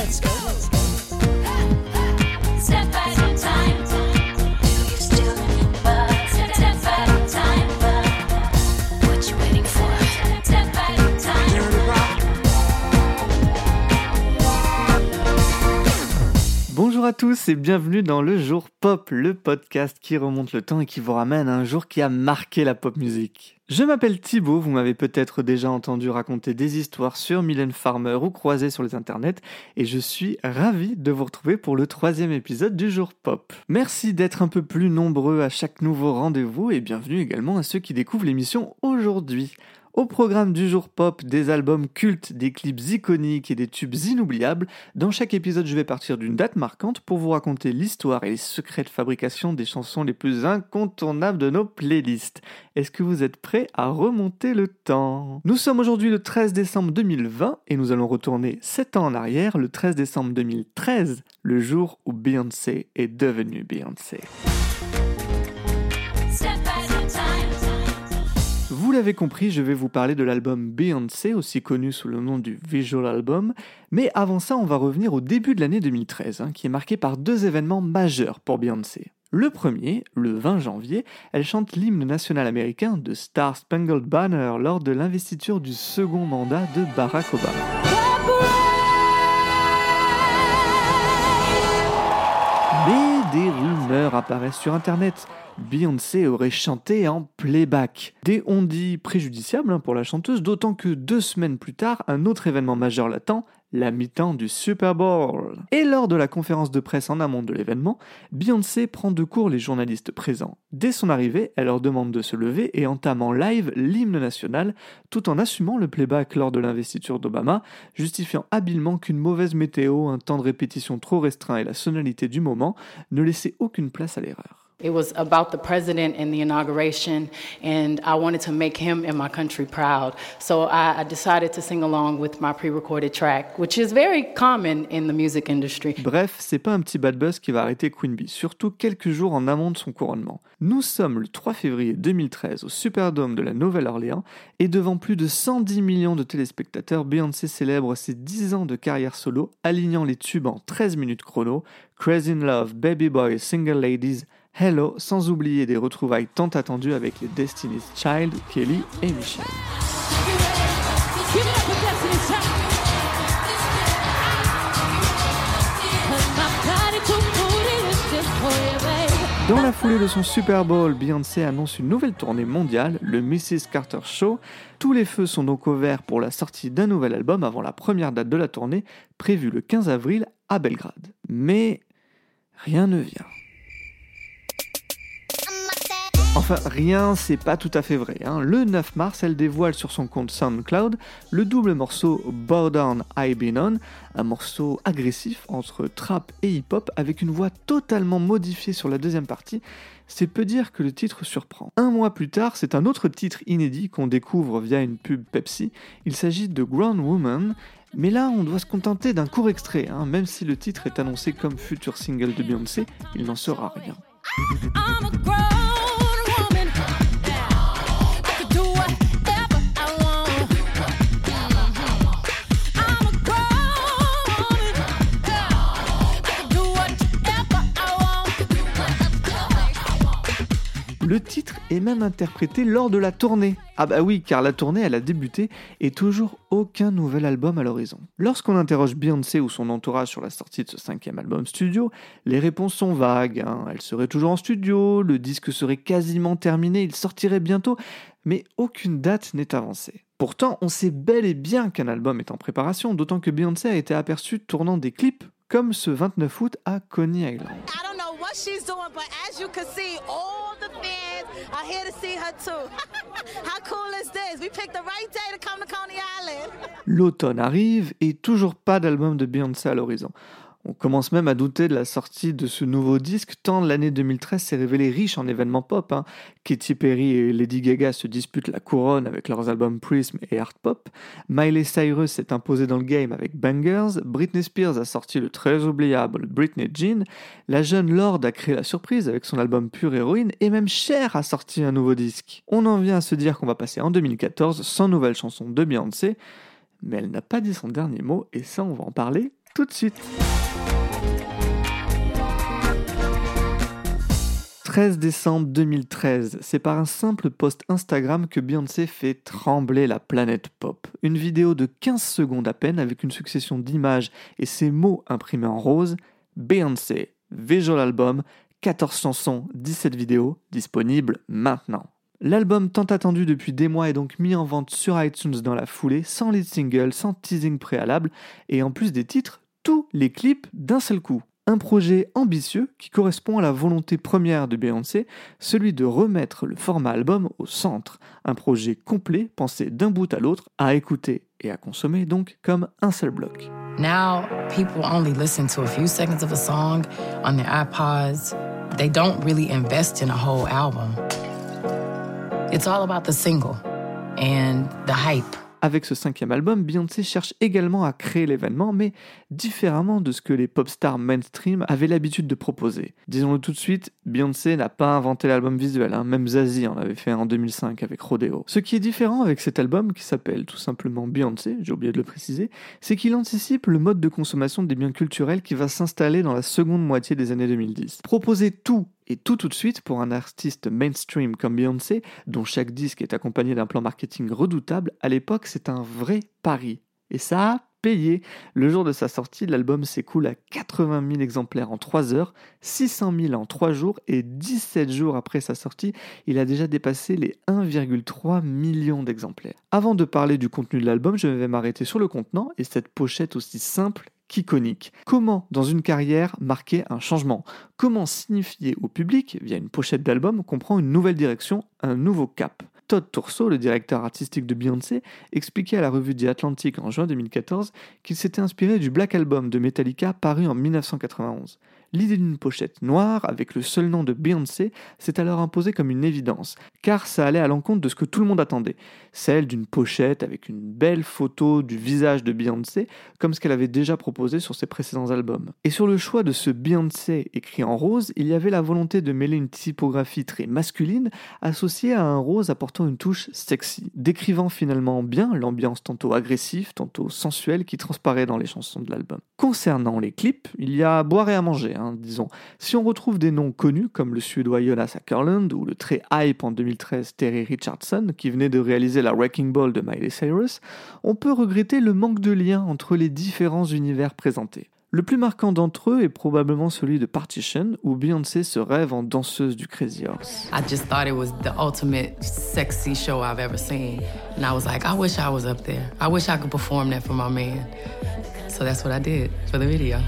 let's go. Step time. Bonjour à tous et bienvenue dans le jour pop, le podcast qui remonte le temps et qui vous ramène à un jour qui a marqué la pop musique. Je m'appelle Thibaut, vous m'avez peut-être déjà entendu raconter des histoires sur Mylène Farmer ou croisé sur les internets et je suis ravi de vous retrouver pour le troisième épisode du jour pop. Merci d'être un peu plus nombreux à chaque nouveau rendez-vous et bienvenue également à ceux qui découvrent l'émission aujourd'hui. Au programme du jour pop, des albums cultes, des clips iconiques et des tubes inoubliables, dans chaque épisode je vais partir d'une date marquante pour vous raconter l'histoire et les secrets de fabrication des chansons les plus incontournables de nos playlists. Est-ce que vous êtes prêts à remonter le temps? Nous sommes aujourd'hui le 13 décembre 2020 et nous allons retourner 7 ans en arrière, le 13 décembre 2013, le jour où Beyoncé est devenue Beyoncé. Vous l'avez compris, je vais vous parler de l'album Beyoncé, aussi connu sous le nom du Visual Album. Mais avant ça, on va revenir au début de l'année 2013, hein, qui est marqué par deux événements majeurs pour Beyoncé. Le premier, le 20 janvier, elle chante l'hymne national américain de Star Spangled Banner lors de l'investiture du second mandat de Barack Obama. Apparaissent sur internet. Beyoncé aurait chanté en playback. Des on-dit préjudiciables hein, pour la chanteuse, d'autant que deux semaines plus tard, un autre événement majeur l'attend, la mi-temps du Super Bowl. Et lors de la conférence de presse en amont de l'événement, Beyoncé prend de court les journalistes présents. Dès son arrivée, elle leur demande de se lever et entame en live l'hymne national, tout en assumant le playback lors de l'investiture d'Obama, justifiant habilement qu'une mauvaise météo, un temps de répétition trop restreint et la sonalité du moment ne laissaient aucune place à l'erreur. It was about the president and the inauguration, and I wanted to make him and my country proud. So I, I decided to sing along with my pre recorded track, which is very common in the music industry. Bref, c'est pas un petit bad buzz qui va arrêter Queen Bee, surtout quelques jours en amont de son couronnement. Nous sommes le 3 février 2013 au Superdome de la Nouvelle-Orléans et devant plus de 110 millions de téléspectateurs, Beyoncé célèbre ses 10 ans de carrière solo, alignant les tubes en 13 minutes chrono, Crazy in Love, Baby Boy, Single Ladies, Hello, sans oublier des retrouvailles tant attendues avec les Destiny's Child, Kelly et Michelle. Dans la foulée de son Super Bowl, Beyoncé annonce une nouvelle tournée mondiale, le Mrs. Carter Show. Tous les feux sont donc au vert pour la sortie d'un nouvel album avant la première date de la tournée, prévue le 15 avril à Belgrade. Mais rien ne vient. Enfin, rien, c'est pas tout à fait vrai. hein. Le 9 mars, elle dévoile sur son compte SoundCloud le double morceau Down I Been On, un morceau agressif entre trap et hip-hop avec une voix totalement modifiée sur la deuxième partie. C'est peu dire que le titre surprend. Un mois plus tard, c'est un autre titre inédit qu'on découvre via une pub Pepsi. Il s'agit de Grown Woman. Mais là, on doit se contenter d'un court extrait, hein. même si le titre est annoncé comme futur single de Beyoncé, il n'en sera rien. Le titre est même interprété lors de la tournée. Ah bah oui, car la tournée elle a débuté et toujours aucun nouvel album à l'horizon. Lorsqu'on interroge Beyoncé ou son entourage sur la sortie de ce cinquième album studio, les réponses sont vagues. hein. Elle serait toujours en studio, le disque serait quasiment terminé, il sortirait bientôt, mais aucune date n'est avancée. Pourtant, on sait bel et bien qu'un album est en préparation, d'autant que Beyoncé a été aperçue tournant des clips comme ce 29 août à Coney Island. What she's doing, but as you can see, all the fans are here to see her too. How cool is this? We picked the right day to come to Coney Island. L'automne arrive et toujours pas d'album de Beyoncé à l'horizon. On commence même à douter de la sortie de ce nouveau disque, tant l'année 2013 s'est révélée riche en événements pop. hein. Katy Perry et Lady Gaga se disputent la couronne avec leurs albums Prism et Art Pop. Miley Cyrus s'est imposée dans le game avec Bangers. Britney Spears a sorti le très oubliable Britney Jean. La jeune Lorde a créé la surprise avec son album Pure Héroïne. Et même Cher a sorti un nouveau disque. On en vient à se dire qu'on va passer en 2014 sans nouvelle chanson de Beyoncé. Mais elle n'a pas dit son dernier mot et ça on va en parler tout de suite. 13 décembre 2013, c'est par un simple post Instagram que Beyoncé fait trembler la planète pop. Une vidéo de 15 secondes à peine avec une succession d'images et ces mots imprimés en rose. Beyoncé, Visual Album, 14 chansons, 17 vidéos, disponibles maintenant. L'album tant attendu depuis des mois est donc mis en vente sur iTunes dans la foulée, sans lead single, sans teasing préalable, et en plus des titres, tous les clips d'un seul coup. Un projet ambitieux qui correspond à la volonté première de Beyoncé, celui de remettre le format album au centre. Un projet complet, pensé d'un bout à l'autre, à écouter et à consommer donc comme un seul bloc. Now, people only listen to a few seconds of a song on their iPods. They don't really invest in a whole album. It's all about the single and the hype. Avec ce cinquième album, Beyoncé cherche également à créer l'événement, mais différemment de ce que les pop stars mainstream avaient l'habitude de proposer. Disons-le tout de suite, Beyoncé n'a pas inventé l'album visuel, hein. même Zazie en avait fait en 2005 avec Rodeo. Ce qui est différent avec cet album, qui s'appelle tout simplement Beyoncé, j'ai oublié de le préciser, c'est qu'il anticipe le mode de consommation des biens culturels qui va s'installer dans la seconde moitié des années 2010. Proposer tout et tout tout de suite pour un artiste mainstream comme Beyoncé, dont chaque disque est accompagné d'un plan marketing redoutable, à l'époque c'est un vrai pari. Et ça a payé. Le jour de sa sortie, l'album s'écoule à 80 000 exemplaires en 3 heures, 600 000 en 3 jours et 17 jours après sa sortie, il a déjà dépassé les 1,3 million d'exemplaires. Avant de parler du contenu de l'album, je vais m'arrêter sur le contenant et cette pochette aussi simple qu'iconique. Comment, dans une carrière, marquer un changement? Comment signifier au public, via une pochette d'album, qu'on prend une nouvelle direction, un nouveau cap? Todd Tourso, le directeur artistique de Beyoncé, expliquait à la revue The Atlantic en juin 2014 qu'il s'était inspiré du Black Album de Metallica paru en 1991. L'idée d'une pochette noire avec le seul nom de Beyoncé s'est alors imposée comme une évidence, car ça allait à l'encontre de ce que tout le monde attendait, celle d'une pochette avec une belle photo du visage de Beyoncé, comme ce qu'elle avait déjà proposé sur ses précédents albums. Et sur le choix de ce Beyoncé écrit en rose, il y avait la volonté de mêler une typographie très masculine associée à un rose apportant une touche sexy, décrivant finalement bien l'ambiance tantôt agressive, tantôt sensuelle qui transparaît dans les chansons de l'album. Concernant les clips, il y a à boire et à manger, hein, disons. Si on retrouve des noms connus comme le suédois Jonas Ackerland ou le très hype en 2013 Terry Richardson qui venait de réaliser la Wrecking Ball de Miley Cyrus, on peut regretter le manque de lien entre les différents univers présentés. Le plus marquant d'entre eux est probablement celui de Partition, où Beyoncé se rêve en danseuse du Crazy Horse. I just thought it was the ultimate sexy show I've ever seen. And I was like, I wish I was up there. I wish I could perform that for my man. So that's what I did for the video.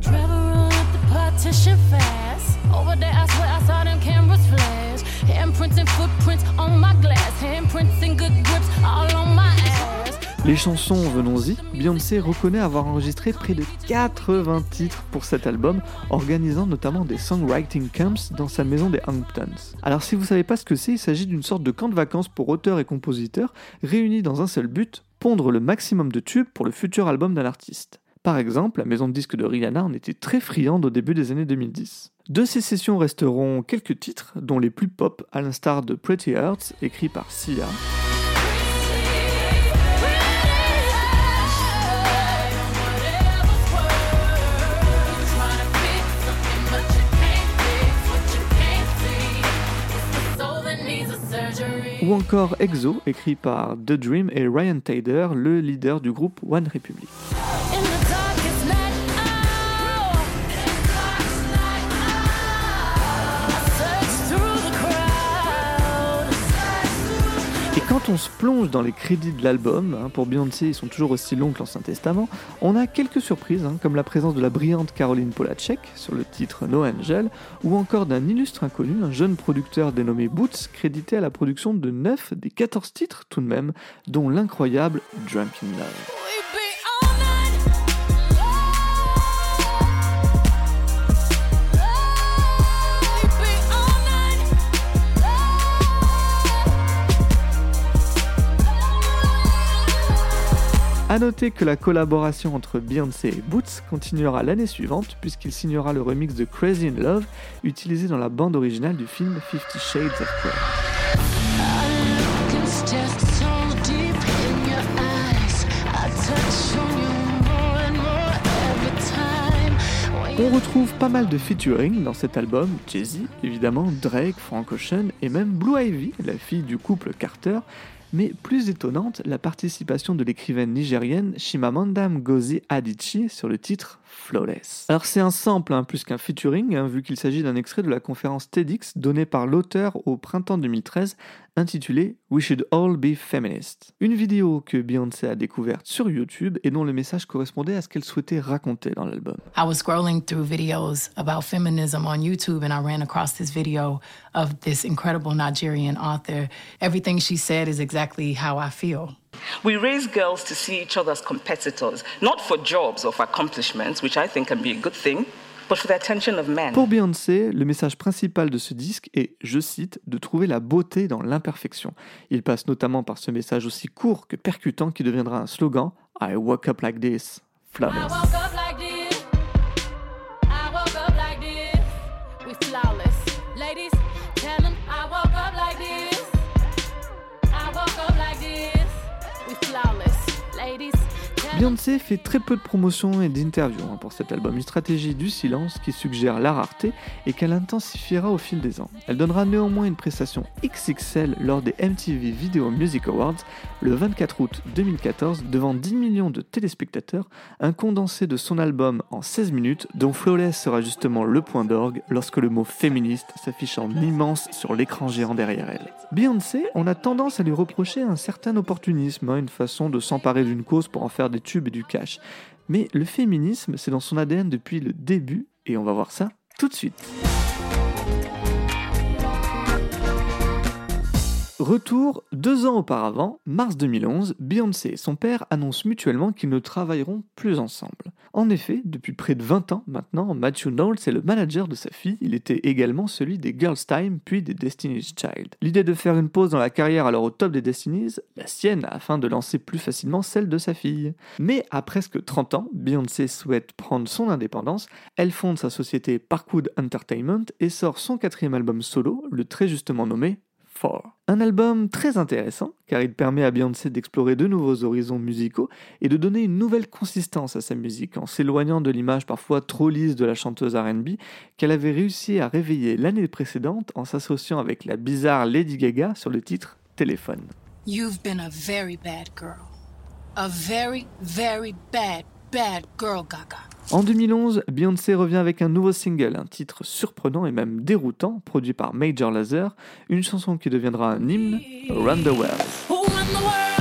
Travel roll up the partition fast. Over there, I swear I saw them cameras flash. Handprints and footprints on my glass. Handprints and good grips all on my ass. Les chansons Venons-y, Beyoncé reconnaît avoir enregistré près de 80 titres pour cet album, organisant notamment des songwriting camps dans sa maison des Hamptons. Alors si vous savez pas ce que c'est, il s'agit d'une sorte de camp de vacances pour auteurs et compositeurs réunis dans un seul but, pondre le maximum de tubes pour le futur album d'un artiste. Par exemple, la maison de disques de Rihanna en était très friande au début des années 2010. De ces sessions resteront quelques titres, dont les plus pop, à l'instar de Pretty Hearts, écrit par Sia, ou encore Exo, écrit par The Dream et Ryan Tedder, le leader du groupe One Republic. Quand on se plonge dans les crédits de l'album, hein, pour Beyoncé ils sont toujours aussi longs que l'Ancien Testament, on a quelques surprises, hein, comme la présence de la brillante Caroline Polacek sur le titre No Angel, ou encore d'un illustre inconnu, un jeune producteur dénommé Boots, crédité à la production de 9 des 14 titres tout de même, dont l'incroyable Drunk in Love. A noter que la collaboration entre Beyoncé et Boots continuera l'année suivante puisqu'il signera le remix de Crazy in Love utilisé dans la bande originale du film Fifty Shades of Grey. On retrouve pas mal de featuring dans cet album, Jay-Z, évidemment, Drake, Frank Ocean et même Blue Ivy, la fille du couple Carter, mais plus étonnante, la participation de l'écrivaine nigérienne Shimamanda Ngozi Adichie sur le titre Flawless. Alors c'est un sample hein, plus qu'un featuring, hein, vu qu'il s'agit d'un extrait de la conférence TEDx donnée par l'auteur au printemps 2013 intitulée We Should All Be Feminist. Une vidéo que Beyoncé a découverte sur YouTube et dont le message correspondait à ce qu'elle souhaitait raconter dans l'album. I was scrolling through videos about feminism on YouTube and I ran across this video of this incredible Nigerian author. Everything she said is exactly how I feel. We raise girls to see each other as competitors, not for jobs or for accomplishments, which I think can be a good thing, but for the attention of men. Pour Beyoncé, le message principal de ce disque est, je cite, de trouver la beauté dans l'imperfection. Il passe notamment par ce message aussi court que percutant qui deviendra un slogan I woke up like this, I flawless. woke up like this. I woke up like this. We flawless. Ladies, tell 'em I woke up like this. I woke up like this. We flawless. Ladies, tell 'em Beyoncé fait très peu de promotions et d'interviews hein, pour cet album, une stratégie du silence qui suggère la rareté et qu'elle intensifiera au fil des ans. Elle donnera néanmoins une prestation XXL lors des MTV Video Music Awards le 24 août 2014 devant 10 millions de téléspectateurs, un condensé de son album en 16 minutes dont Flawless sera justement le point d'orgue lorsque le mot féministe s'affiche en immense sur l'écran géant derrière elle. Beyoncé, on a tendance à lui reprocher un certain opportunisme, hein, une façon de s'emparer d'une cause pour en faire des et du cash. Mais le féminisme, c'est dans son ADN depuis le début, et on va voir ça tout de suite. Retour deux ans auparavant, mars 2011, Beyoncé et son père annoncent mutuellement qu'ils ne travailleront plus ensemble. En effet, depuis près de 20 ans maintenant, Matthew Knowles est le manager de sa fille, il était également celui des Girls Time puis des Destiny's Child. L'idée de faire une pause dans la carrière alors au top des Destiny's, la sienne afin de lancer plus facilement celle de sa fille. Mais à presque 30 ans, Beyoncé souhaite prendre son indépendance, elle fonde sa société Parkwood Entertainment et sort son quatrième album solo, le très justement nommé. Un album très intéressant car il permet à Beyoncé d'explorer de nouveaux horizons musicaux et de donner une nouvelle consistance à sa musique en s'éloignant de l'image parfois trop lisse de la chanteuse RB qu'elle avait réussi à réveiller l'année précédente en s'associant avec la bizarre Lady Gaga sur le titre Téléphone. You've been a very bad girl. A very, very bad, bad girl, Gaga. En 2011, Beyoncé revient avec un nouveau single, un titre surprenant et même déroutant, produit par Major Lazer, une chanson qui deviendra un hymne, Run the World.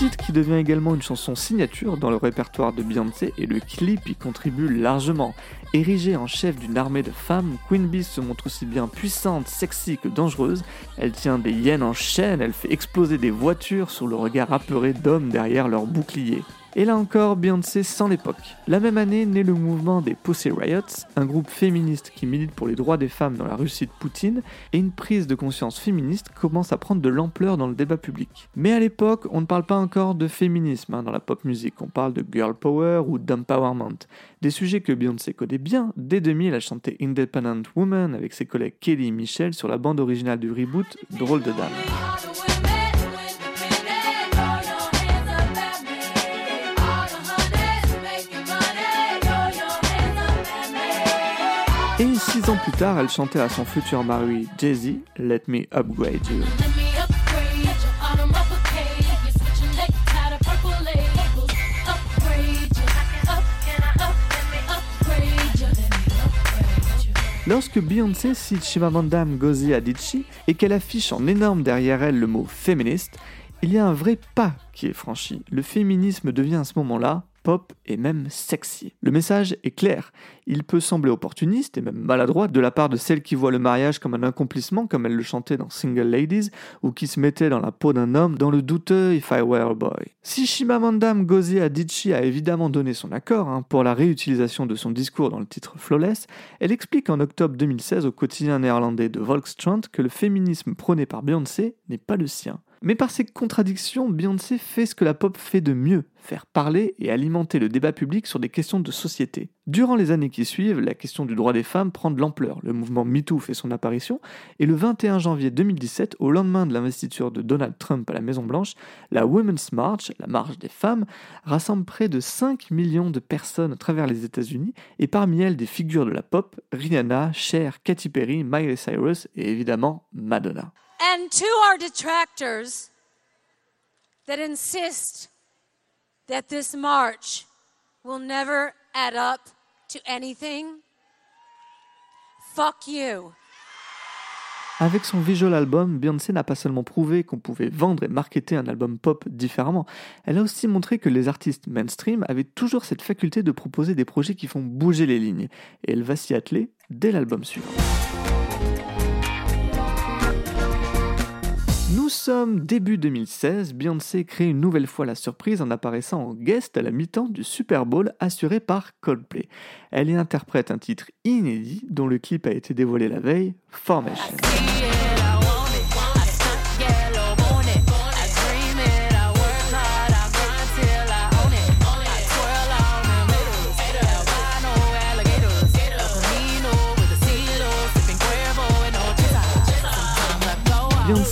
Titre qui devient également une chanson signature dans le répertoire de Beyoncé et le clip y contribue largement. Érigée en chef d'une armée de femmes, Queen Bee se montre aussi bien puissante, sexy que dangereuse. Elle tient des hyènes en chaîne, elle fait exploser des voitures sous le regard apeuré d'hommes derrière leurs boucliers. Et là encore, Beyoncé sans l'époque. La même année naît le mouvement des Pussy Riots, un groupe féministe qui milite pour les droits des femmes dans la Russie de Poutine, et une prise de conscience féministe commence à prendre de l'ampleur dans le débat public. Mais à l'époque, on ne parle pas encore de féminisme hein, dans la pop musique, on parle de girl power ou d'empowerment, des sujets que Beyoncé connaît bien. Dès 2000, elle chantait Independent Woman avec ses collègues Kelly et Michel sur la bande originale du reboot Drôle de Dame. Ans plus tard, elle chantait à son futur mari Jay-Z, Let Me Upgrade You. Lorsque Beyoncé cite Chimamanda Ngozi Adichie et qu'elle affiche en énorme derrière elle le mot féministe, il y a un vrai pas qui est franchi. Le féminisme devient à ce moment-là pop et même sexy. Le message est clair. Il peut sembler opportuniste et même maladroit de la part de celles qui voient le mariage comme un accomplissement, comme elle le chantait dans Single Ladies, ou qui se mettait dans la peau d'un homme dans le douteux If I Were a Boy. Si Chimamanda Ngozi Adichie a évidemment donné son accord hein, pour la réutilisation de son discours dans le titre Flawless, elle explique en octobre 2016 au quotidien néerlandais de Volkskrant que le féminisme prôné par Beyoncé n'est pas le sien. Mais par ses contradictions, Beyoncé fait ce que la pop fait de mieux, faire parler et alimenter le débat public sur des questions de société. Durant les années qui suivent, la question du droit des femmes prend de l'ampleur. Le mouvement MeToo fait son apparition et le 21 janvier 2017, au lendemain de l'investiture de Donald Trump à la Maison-Blanche, la Women's March, la marche des femmes, rassemble près de 5 millions de personnes à travers les États-Unis et parmi elles des figures de la pop, Rihanna, Cher, Katy Perry, Miley Cyrus et évidemment Madonna. And to our detractors that insist that this march will never add up to anything, fuck you. Avec son visual album, Beyoncé n'a pas seulement prouvé qu'on pouvait vendre et marketer un album pop différemment, elle a aussi montré que les artistes mainstream avaient toujours cette faculté de proposer des projets qui font bouger les lignes, et elle va s'y atteler dès l'album suivant. Sommes début 2016, Beyoncé crée une nouvelle fois la surprise en apparaissant en guest à la mi-temps du Super Bowl assuré par Coldplay. Elle y interprète un titre inédit dont le clip a été dévoilé la veille, Formation.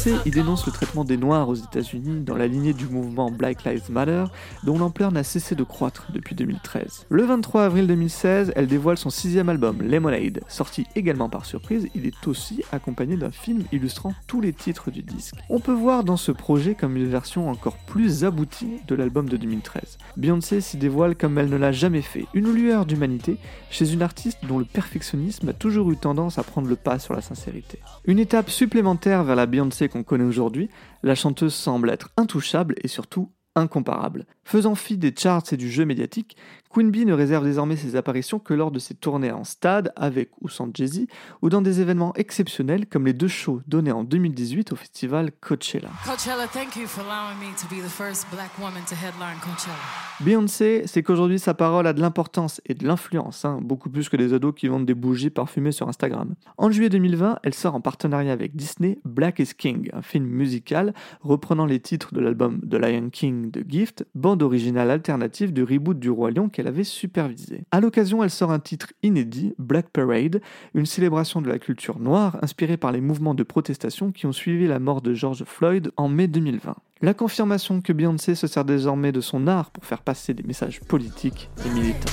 Beyoncé y dénonce le traitement des Noirs aux États-Unis dans la lignée du mouvement Black Lives Matter, dont l'ampleur n'a cessé de croître depuis 2013. Le 23 avril 2016, elle dévoile son sixième album, Lemonade. Sorti également par surprise, il est aussi accompagné d'un film illustrant tous les titres du disque. On peut voir dans ce projet comme une version encore plus aboutie de l'album de 2013. Beyoncé s'y dévoile comme elle ne l'a jamais fait, une lueur d'humanité chez une artiste dont le perfectionnisme a toujours eu tendance à prendre le pas sur la sincérité. Une étape supplémentaire vers la Beyoncé qu'on connaît aujourd'hui, la chanteuse semble être intouchable et surtout incomparable. Faisant fi des charts et du jeu médiatique, Queen Bee ne réserve désormais ses apparitions que lors de ses tournées en stade, avec ou sans Jay-Z, ou dans des événements exceptionnels comme les deux shows donnés en 2018 au festival Coachella. Coachella, thank you for allowing me to be the first black woman to headline Coachella. Beyoncé, c'est qu'aujourd'hui sa parole a de l'importance et de l'influence, hein, beaucoup plus que des ados qui vendent des bougies parfumées sur Instagram. En juillet 2020, elle sort en partenariat avec Disney Black is King, un film musical reprenant les titres de l'album The Lion King de Gift, bande originale alternative du reboot du Roi Lion qu'elle avait supervisé. À l'occasion, elle sort un titre inédit, Black Parade, une célébration de la culture noire inspirée par les mouvements de protestation qui ont suivi la mort de George Floyd en mai 2020. La confirmation que Beyoncé se sert désormais de son art pour faire passer des messages politiques et militants.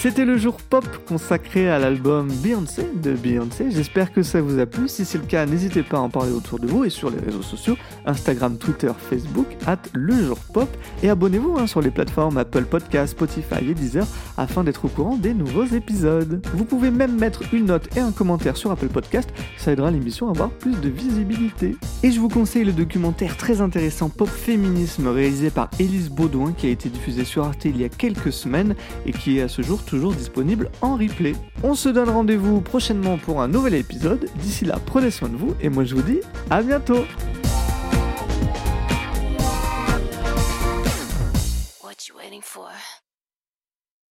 C'était le jour pop consacré à l'album Beyoncé de Beyoncé. J'espère que ça vous a plu. Si c'est le cas, n'hésitez pas à en parler autour de vous et sur les réseaux sociaux Instagram, Twitter, Facebook, at le jour pop. Et abonnez-vous hein, sur les plateformes Apple Podcasts, Spotify et Deezer afin d'être au courant des nouveaux épisodes. Vous pouvez même mettre une note et un commentaire sur Apple Podcast, ça aidera l'émission à avoir plus de visibilité. Et je vous conseille le documentaire très intéressant Pop Féminisme réalisé par Élise Baudouin qui a été diffusé sur Arte il y a quelques semaines et qui est à ce jour toujours disponible en replay. On se donne rendez-vous prochainement pour un nouvel épisode. D'ici là, prenez soin de vous et moi je vous dis à bientôt.